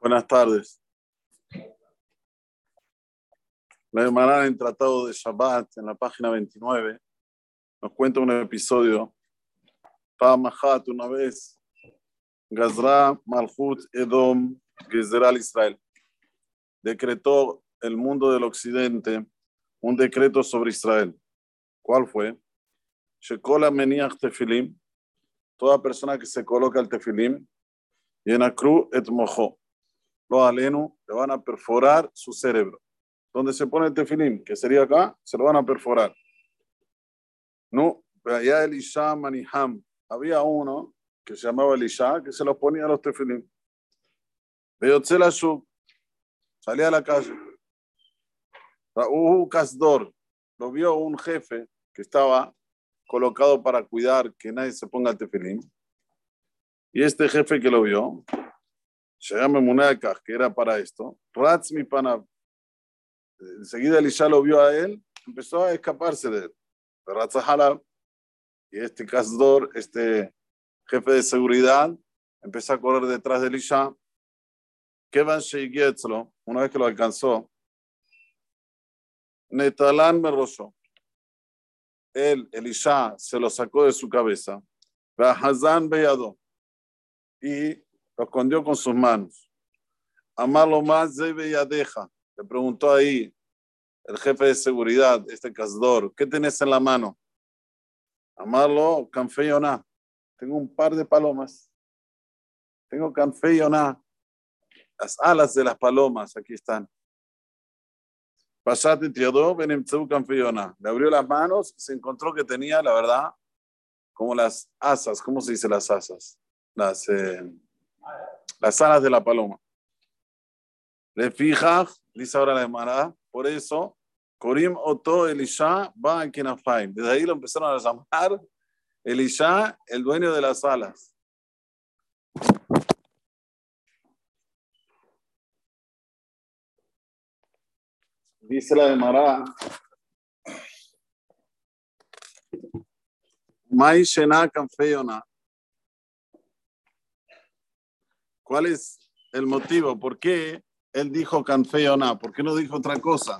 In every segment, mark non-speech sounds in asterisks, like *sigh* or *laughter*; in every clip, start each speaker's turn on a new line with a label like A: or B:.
A: Buenas tardes. La hermana en Tratado de Shabbat, en la página 29, nos cuenta un episodio. Mahat una vez, Gazra Malchut Edom Gezral Israel. Decretó el mundo del occidente un decreto sobre Israel. ¿Cuál fue? Shekola Meniach Tefilim, toda persona que se coloca el tefilim, y en Akru et mojo los alenos le van a perforar su cerebro. Donde se pone el tefilim, que sería acá, se lo van a perforar. No, allá Elisha Maniham, había uno que se llamaba Elisha, que se los ponía a los tefilim. Beyotzela Shuk, salía a la calle. Raúl Kasdor, lo vio un jefe que estaba colocado para cuidar que nadie se ponga el tefilim. Y este jefe que lo vio, que era para esto, Ratz mi pana. Enseguida Elisha lo vio a él, empezó a escaparse de él. Y este Kasdor, este jefe de seguridad, empezó a correr detrás de Elisha. Kevan Sheigietzlo, una vez que lo alcanzó, Netalán me rozó. Él, Elisha, se lo sacó de su cabeza. Hazán Beyado. Y lo escondió con sus manos. Amarlo más debe ya deja. Le preguntó ahí el jefe de seguridad, este casdor, ¿qué tenés en la mano? Amarlo, canfeyona. Tengo un par de palomas. Tengo canfeyona. Las alas de las palomas, aquí están. Pasate Teodó, canfeyona. Le abrió las manos y se encontró que tenía, la verdad, como las asas. ¿Cómo se dice las asas? Las. Eh, las alas de la paloma. Le fija, dice ahora la hermana, por eso, Corim Oto Elisha va a Kenafaim. Desde ahí lo empezaron a llamar Elisha, el dueño de las alas. Dice la Gemara, Mai Shena Kanfeyona. ¿Cuál es el motivo? ¿Por qué él dijo canfeona? ¿Por qué no dijo otra cosa?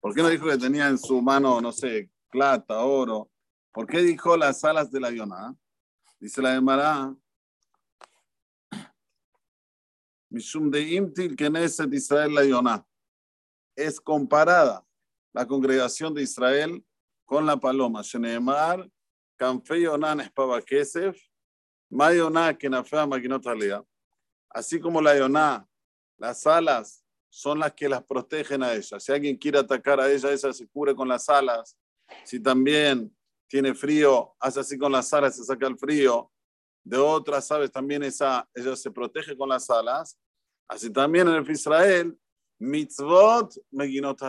A: ¿Por qué no dijo que tenía en su mano, no sé, plata, oro? ¿Por qué dijo las alas de la Yonah? Dice la Gemara. Mishum de Imtil Keneset Israel la Yonah. Es comparada la congregación de Israel con la paloma. Sheneemar, Canfe Yonah Nespaba Kesef, Mayonah Kenafea Maginot Así como la Yoná, las alas son las que las protegen a ella. Si alguien quiere atacar a ella, ella se cubre con las alas. Si también tiene frío, hace así con las alas, se saca el frío. De otras aves también esa, ella se protege con las alas. Así también en el Israel, mitzvot meginot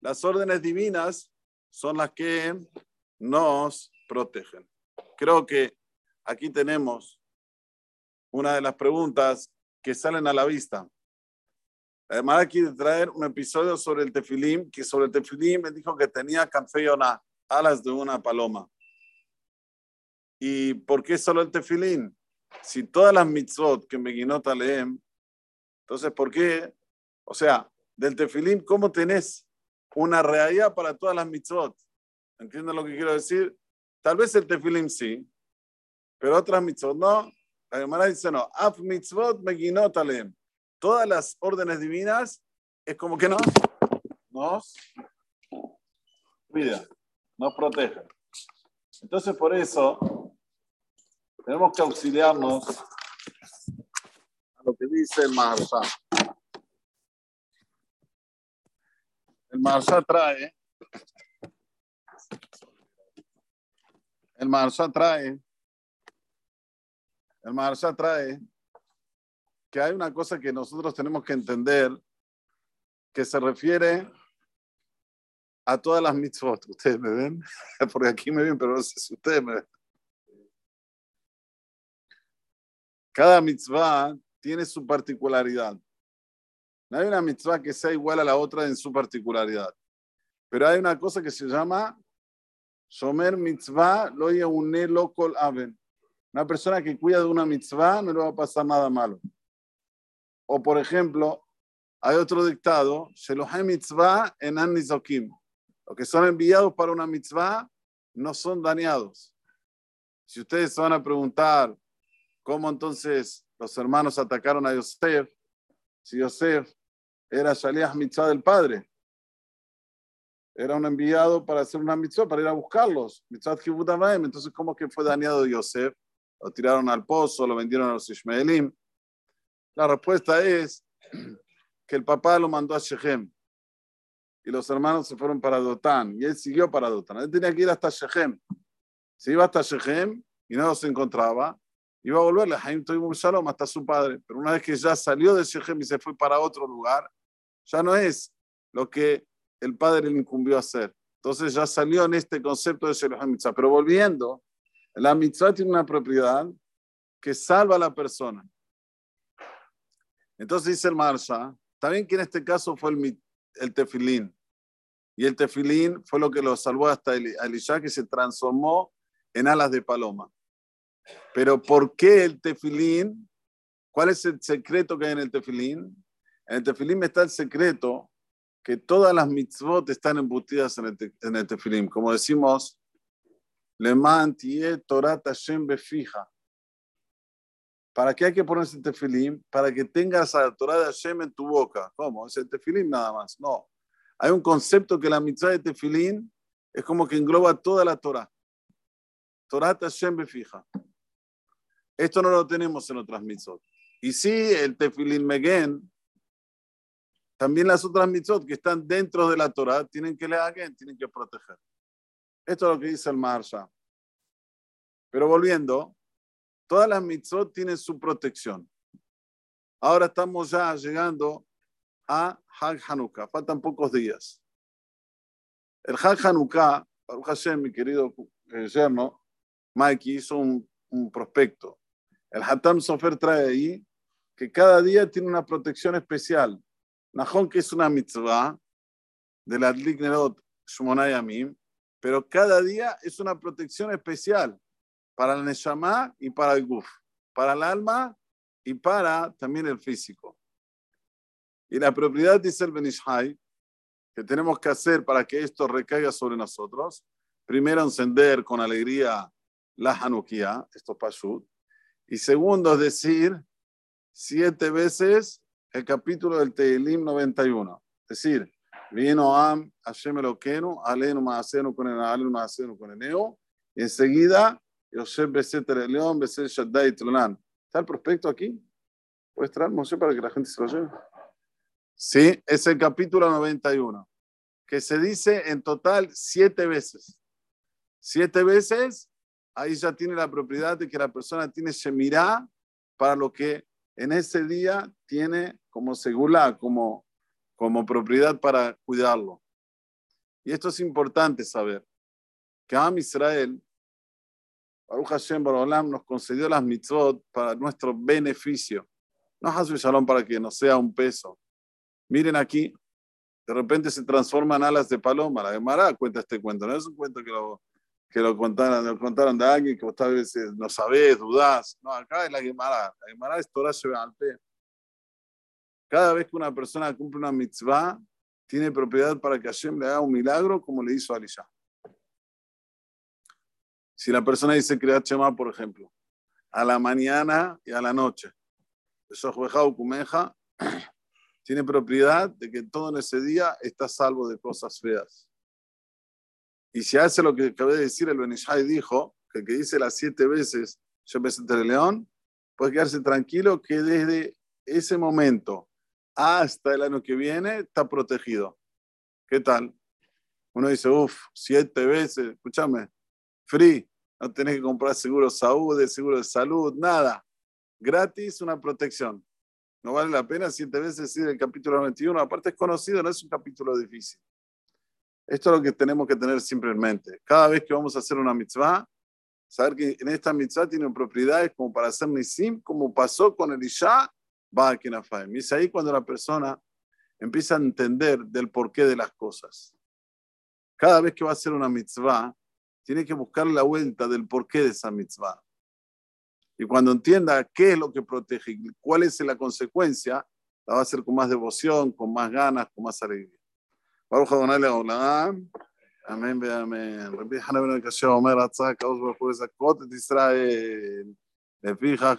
A: Las órdenes divinas son las que nos protegen. Creo que aquí tenemos una de las preguntas que salen a la vista. Además, quiere traer un episodio sobre el tefilim, que sobre el tefilim me dijo que tenía canfeyona, alas de una paloma. ¿Y por qué solo el tefilim? Si todas las mitzvot que Meginot leem, entonces, ¿por qué? O sea, del tefilim, ¿cómo tenés una realidad para todas las mitzvot? ¿Entienden lo que quiero decir? Tal vez el tefilim sí, pero otras mitzvot no. La Gemara dice no, af mitzvot meginot alem. Todas las órdenes divinas es como que no nos cuida, nos protege. Entonces por eso tenemos que auxiliarnos a lo que dice el. El Maharsha trae el Maharsha trae el Maharsha trae que hay una cosa que nosotros tenemos que entender que se refiere a todas las mitzvot. *laughs* ¿Ustedes me ven? *laughs* Porque aquí me ven, pero no sé si ustedes me ven. Cada mitzvah tiene su particularidad. No hay una mitzvah que sea igual a la otra en su particularidad. Pero hay una cosa que se llama Shomer mitzvah lo une lokol aven. Una persona que cuida de una mitzvah no le va a pasar nada malo. O por ejemplo, hay otro dictado, Shelohem mitzvah en Anizokim. Los que son enviados para una mitzvah no son dañados. Si ustedes se van a preguntar cómo entonces los hermanos atacaron a Yosef, si Yosef era Shaliach mitzvah del padre, era un enviado para hacer una mitzvah, para ir a buscarlos. Mitzvah Entonces, ¿cómo que fue dañado Yosef? Lo tiraron al pozo, lo vendieron a los Ishmaelim. La respuesta es que el papá lo mandó a Shechem y los hermanos se fueron para Dotán y él siguió para Dotán. Él tenía que ir hasta Shechem. Se iba hasta Shechem y no se encontraba, iba a volverle a Haim Shalom hasta su padre. Pero una vez que ya salió de Shechem y se fue para otro lugar, ya no es lo que el padre le incumbió hacer. Entonces ya salió en este concepto de Mitzvah. Pero volviendo, la mitzvah tiene una propiedad que salva a la persona. Entonces dice el Marsha, también que en este caso fue el, el tefilín. Y el tefilín fue lo que lo salvó hasta Elisha, que se transformó en alas de paloma. Pero ¿por qué el tefilín? ¿Cuál es el secreto que hay en el tefilín? En el tefilín está el secreto que todas las mitzvot están embutidas en el, en el tefilín. Como decimos, le mantie Torah Hashem befija. ¿Para qué hay que ponerse el tefilín? Para que tengas la Torah de Hashem en tu boca. ¿Cómo? Es el tefilín nada más. No. Hay un concepto que la mitzvah de tefilín es como que engloba toda la Torah. Torah Hashem befija. Esto no lo tenemos en otras mitzvot. Y sí, el tefilín megen, también las otras mitzvot que están dentro de la Torah tienen que leer, tienen que proteger. Esto es lo que dice el Marsha. Pero volviendo, todas las mitzvot tienen su protección. Ahora estamos ya llegando a Hag Hanukkah. Faltan pocos días. El Hag Hanukkah, Baruch Hashem, mi querido eh, yerno, Mikey, hizo un, prospecto. El Hatam Sofer trae ahí que cada día tiene una protección especial. Nahon, que es una mitzvah de la Adlik Nerot Shmonayamim, pero cada día es una protección especial para el Neshama y para el Guf, para el alma y para también el físico. Y la propiedad, dice el Benishai, que tenemos que hacer para que esto recaiga sobre nosotros, primero encender con alegría la Hanukkah, esto Pashut, y segundo, es decir, siete veces el capítulo del Tehilim 91. Es decir, vino Am, Hashem Eloquenu, Alenu Maasenu con el Alenu Maasenu con el Neo, y enseguida, Yosef Beset León, Beset Shaddai Tlonan. ¿Está el prospecto aquí? ¿Puedes traer, Moshe, para que la gente se lo lleve? Sí, es el capítulo 91, que se dice en total siete veces. Siete veces ahí ya tiene la propiedad de que la persona tiene Shemirá para lo que en ese día tiene como segula, como, como propiedad para cuidarlo. Y esto es importante saber, que Am Israel, Baruch Hashem Barolam, nos concedió las mitzvot para nuestro beneficio. No Hasu Shalom para que no sea un peso. Miren aquí, de repente se transforman alas de paloma. La Gemara cuenta este cuento, no es un cuento que lo, que lo contaron, lo contaron de alguien que vos tal vez no sabés, dudás. No, acá es la Gemara. La Gemara es Torah pe. Cada vez que una persona cumple una mitzvah, tiene propiedad para que Hashem le haga un milagro como le hizo a. Si la persona dice crear Shema, por ejemplo, a la mañana y a la noche, kumeja, *clears throat* tiene propiedad de que todo en ese día está salvo de cosas feas. Y si hace lo que acabé de decir, el Benishai dijo, que el dice las siete veces, yo me senté el león, puede quedarse tranquilo que desde ese momento hasta el año que viene está protegido. ¿Qué tal? Uno dice, uff, siete veces, escúchame, free, no tenés que comprar seguro de salud, seguro de salud, nada. Gratis una protección. No vale la pena siete veces decir el capítulo 21. Aparte es conocido, no es un capítulo difícil. Esto es lo que tenemos que tener siempre en mente. Cada vez que vamos a hacer una mitzvah, saber que en esta mitzvah tienen propiedades como para hacer nisim, como pasó con el Isha, va a Y es ahí cuando la persona empieza a entender del porqué de las cosas. Cada vez que va a hacer una mitzvah, tiene que buscar la vuelta del porqué de esa mitzvah. Y cuando entienda qué es lo que protege, cuál es la consecuencia, la va a hacer con más devoción, con más ganas, con más alegría. Baruch Adonai Leolam. Amén, amén. Rabbi Hanan ben Kasher אומר, רצה הקדוש ברוך הוא לזכות את ישראל, לפיכך